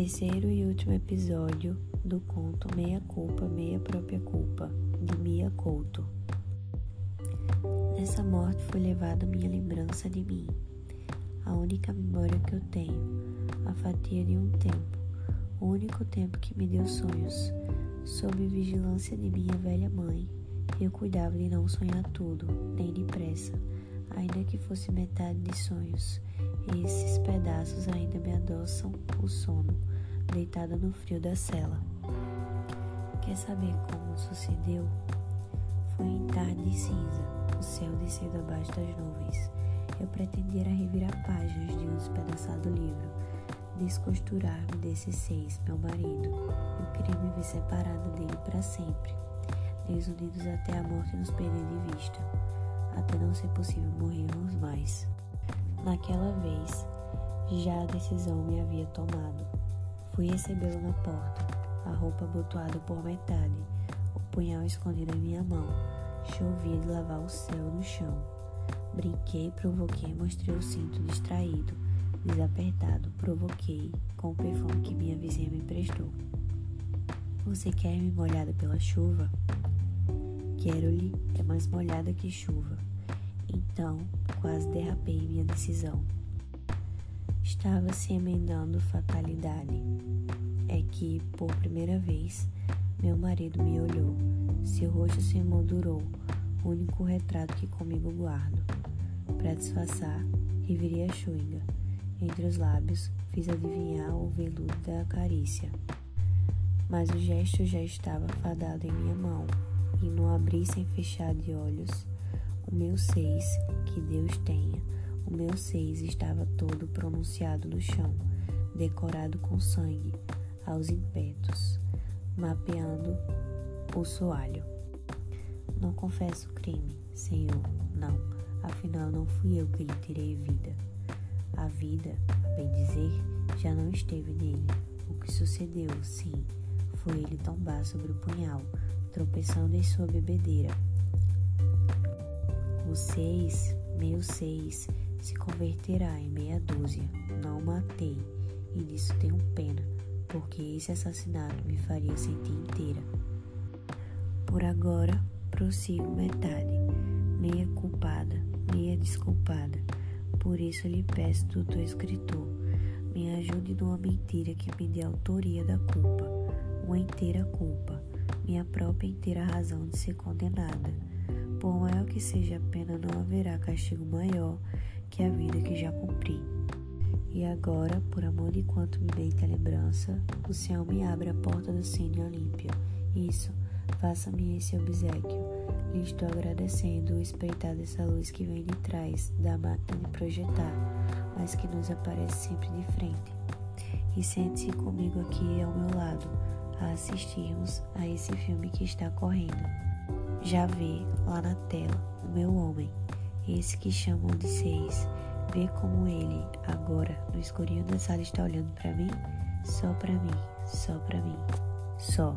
Terceiro e último episódio do conto Meia Culpa, Meia Própria Culpa, de Mia Couto. Nessa morte foi levada minha lembrança de mim, a única memória que eu tenho, a fatia de um tempo, o único tempo que me deu sonhos, sob vigilância de minha velha mãe. Eu cuidava de não sonhar tudo, nem depressa, ainda que fosse metade de sonhos. Esses pedaços ainda me adoçam deitada no frio da cela. Quer saber como sucedeu? Foi em tarde de cinza, o céu descendo abaixo das nuvens. Eu pretendia revirar páginas de um despedaçado livro, descosturar-me desses seis, meu marido. Eu queria me ver separada dele para sempre, desunidos até a morte nos perder de vista, até não ser possível morrermos mais. Naquela vez, já a decisão me havia tomado. Fui recebê-lo na porta, a roupa abotoada por metade, o punhal escondido em minha mão. Chovia de lavar o céu no chão. Brinquei, provoquei, mostrei o cinto distraído, desapertado, provoquei com o perfume que minha vizinha me emprestou. Você quer me molhada pela chuva? Quero-lhe é mais molhada que chuva. Então, quase derrapei minha decisão. Estava se emendando fatalidade. É que, por primeira vez, meu marido me olhou. Seu rosto se emoldurou, o único retrato que comigo guardo. Para disfarçar, revirei a chuinga. Entre os lábios, fiz adivinhar o veludo da carícia. Mas o gesto já estava fadado em minha mão, e no abrir sem fechar de olhos, o meu seis, que Deus tenha, o meu seis estava todo pronunciado no chão, decorado com sangue, aos impetos, mapeando o soalho. Não confesso crime, Senhor, não, afinal não fui eu que lhe tirei vida. A vida, a bem dizer, já não esteve nele. O que sucedeu, sim, foi ele tombar sobre o punhal, tropeçando em sua bebedeira o seis, meu seis, se converterá em meia dúzia. Não matei, e disso tenho pena, porque esse assassinato me faria sentir inteira. Por agora, prossigo metade, meia culpada, meia desculpada. Por isso lhe peço, doutor escritor, me ajude numa mentira que me dê autoria da culpa, uma inteira culpa, minha própria inteira razão de ser condenada por maior que seja a pena, não haverá castigo maior que a vida que já cumpri. E agora, por amor de quanto me deita a lembrança, o Senhor me abre a porta do Cine Olímpio. Isso, faça-me esse obsequio. Lhe estou agradecendo o espreitar dessa luz que vem de trás da máquina de projetar, mas que nos aparece sempre de frente. E sente-se comigo aqui ao meu lado, a assistirmos a esse filme que está correndo. Já vê lá na tela o meu homem, esse que chamam de seis. Vê como ele, agora, no escurinho da sala, está olhando para mim? Só para mim, só para mim, só.